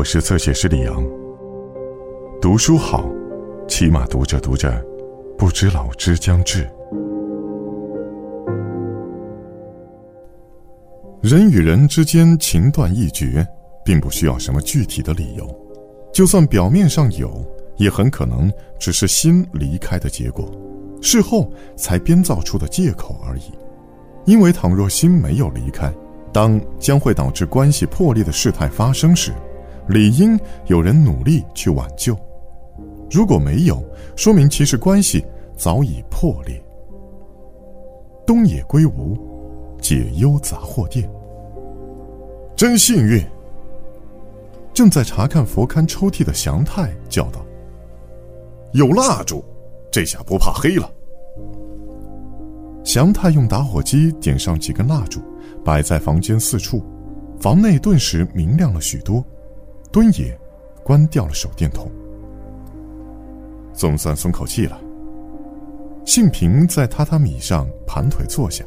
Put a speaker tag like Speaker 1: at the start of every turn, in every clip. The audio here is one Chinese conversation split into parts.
Speaker 1: 我是侧写师李阳。读书好，起码读着读着，不知老之将至。人与人之间情断意绝，并不需要什么具体的理由，就算表面上有，也很可能只是心离开的结果，事后才编造出的借口而已。因为倘若心没有离开，当将会导致关系破裂的事态发生时，理应有人努力去挽救。如果没有，说明其实关系早已破裂。东野圭吾，解忧杂货店。真幸运。正在查看佛龛抽屉的祥太叫道：“有蜡烛，这下不怕黑了。”祥太用打火机点上几根蜡烛，摆在房间四处，房内顿时明亮了许多。敦也关掉了手电筒，总算松口气了。幸平在榻榻米上盘腿坐下。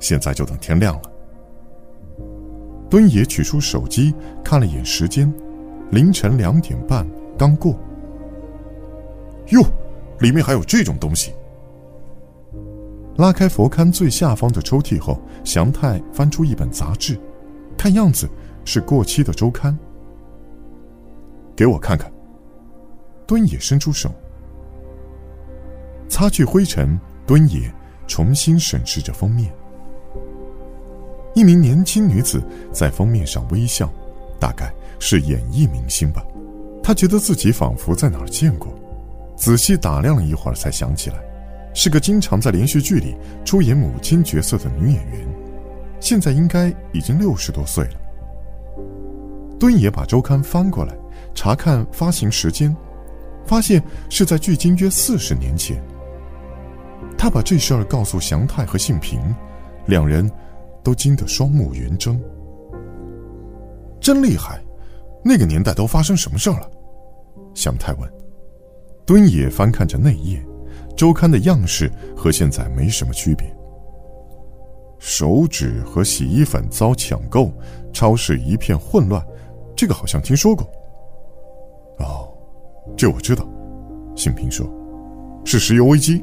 Speaker 1: 现在就等天亮了。敦也取出手机看了眼时间，凌晨两点半刚过。哟，里面还有这种东西。拉开佛龛最下方的抽屉后，祥太翻出一本杂志，看样子是过期的周刊。给我看看。敦野伸出手，擦去灰尘。敦野重新审视着封面。一名年轻女子在封面上微笑，大概是演艺明星吧。他觉得自己仿佛在哪儿见过，仔细打量了一会儿，才想起来。是个经常在连续剧里出演母亲角色的女演员，现在应该已经六十多岁了。敦野把周刊翻过来，查看发行时间，发现是在距今约四十年前。他把这事儿告诉祥太和幸平，两人都惊得双目圆睁。真厉害，那个年代都发生什么事儿了？祥太问。敦野翻看着内页。周刊的样式和现在没什么区别。手纸和洗衣粉遭抢购，超市一片混乱，这个好像听说过。这我知道。幸平说：“是石油危机。”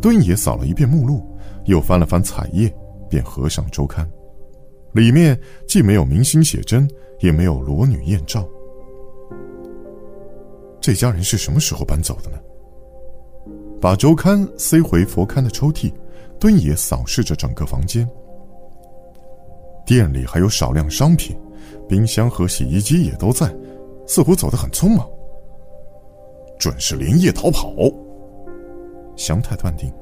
Speaker 1: 敦野扫了一遍目录，又翻了翻彩页，便合上周刊。里面既没有明星写真，也没有裸女艳照。这家人是什么时候搬走的呢？把周刊塞回佛龛的抽屉，敦也扫视着整个房间。店里还有少量商品，冰箱和洗衣机也都在，似乎走得很匆忙。准是连夜逃跑。祥太断定，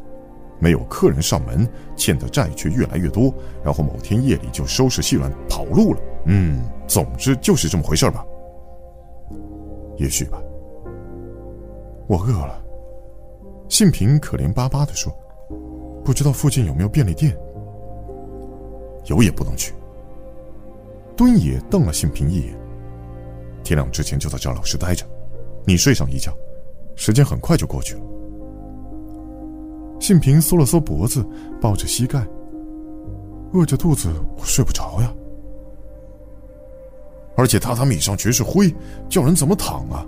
Speaker 1: 没有客人上门，欠的债却越来越多，然后某天夜里就收拾细软跑路了。嗯，总之就是这么回事吧。也许吧。我饿了。幸平可怜巴巴的说：“不知道附近有没有便利店？有也不能去。”敦野瞪了幸平一眼：“天亮之前就在这老实待着，你睡上一觉，时间很快就过去了。”幸平缩了缩脖子，抱着膝盖：“饿着肚子，我睡不着呀。而且榻榻米上全是灰，叫人怎么躺啊？”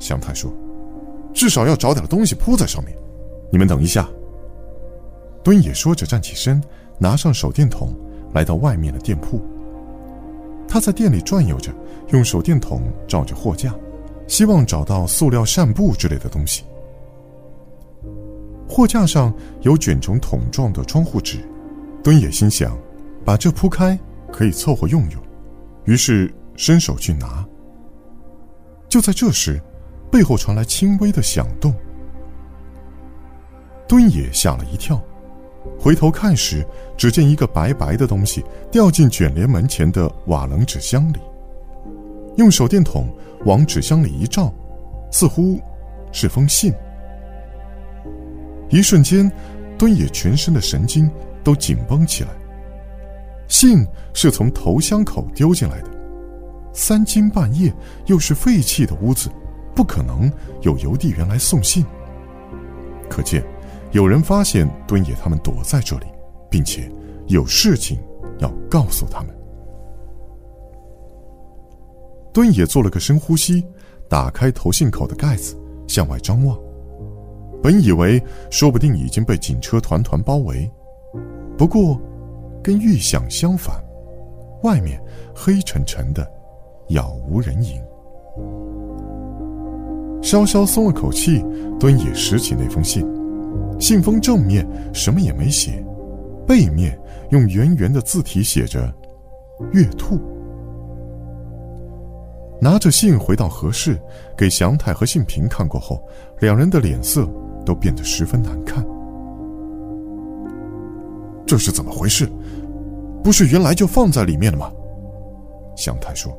Speaker 1: 祥太说。至少要找点东西铺在上面。你们等一下。敦野说着站起身，拿上手电筒，来到外面的店铺。他在店里转悠着，用手电筒照着货架，希望找到塑料扇布之类的东西。货架上有卷成桶状的窗户纸，敦野心想，把这铺开可以凑合用用，于是伸手去拿。就在这时。背后传来轻微的响动，敦野吓了一跳，回头看时，只见一个白白的东西掉进卷帘门前的瓦楞纸箱里。用手电筒往纸箱里一照，似乎是封信。一瞬间，敦野全身的神经都紧绷起来。信是从头箱口丢进来的，三更半夜，又是废弃的屋子。不可能有邮递员来送信。可见，有人发现敦野他们躲在这里，并且有事情要告诉他们。敦也做了个深呼吸，打开投信口的盖子，向外张望。本以为说不定已经被警车团团包围，不过，跟预想相反，外面黑沉沉的，杳无人影。稍稍松了口气，敦也拾起那封信，信封正面什么也没写，背面用圆圆的字体写着“月兔”。拿着信回到何氏，给祥太和信平看过后，两人的脸色。都变得十分难看，这是怎么回事？不是原来就放在里面了吗？祥太说。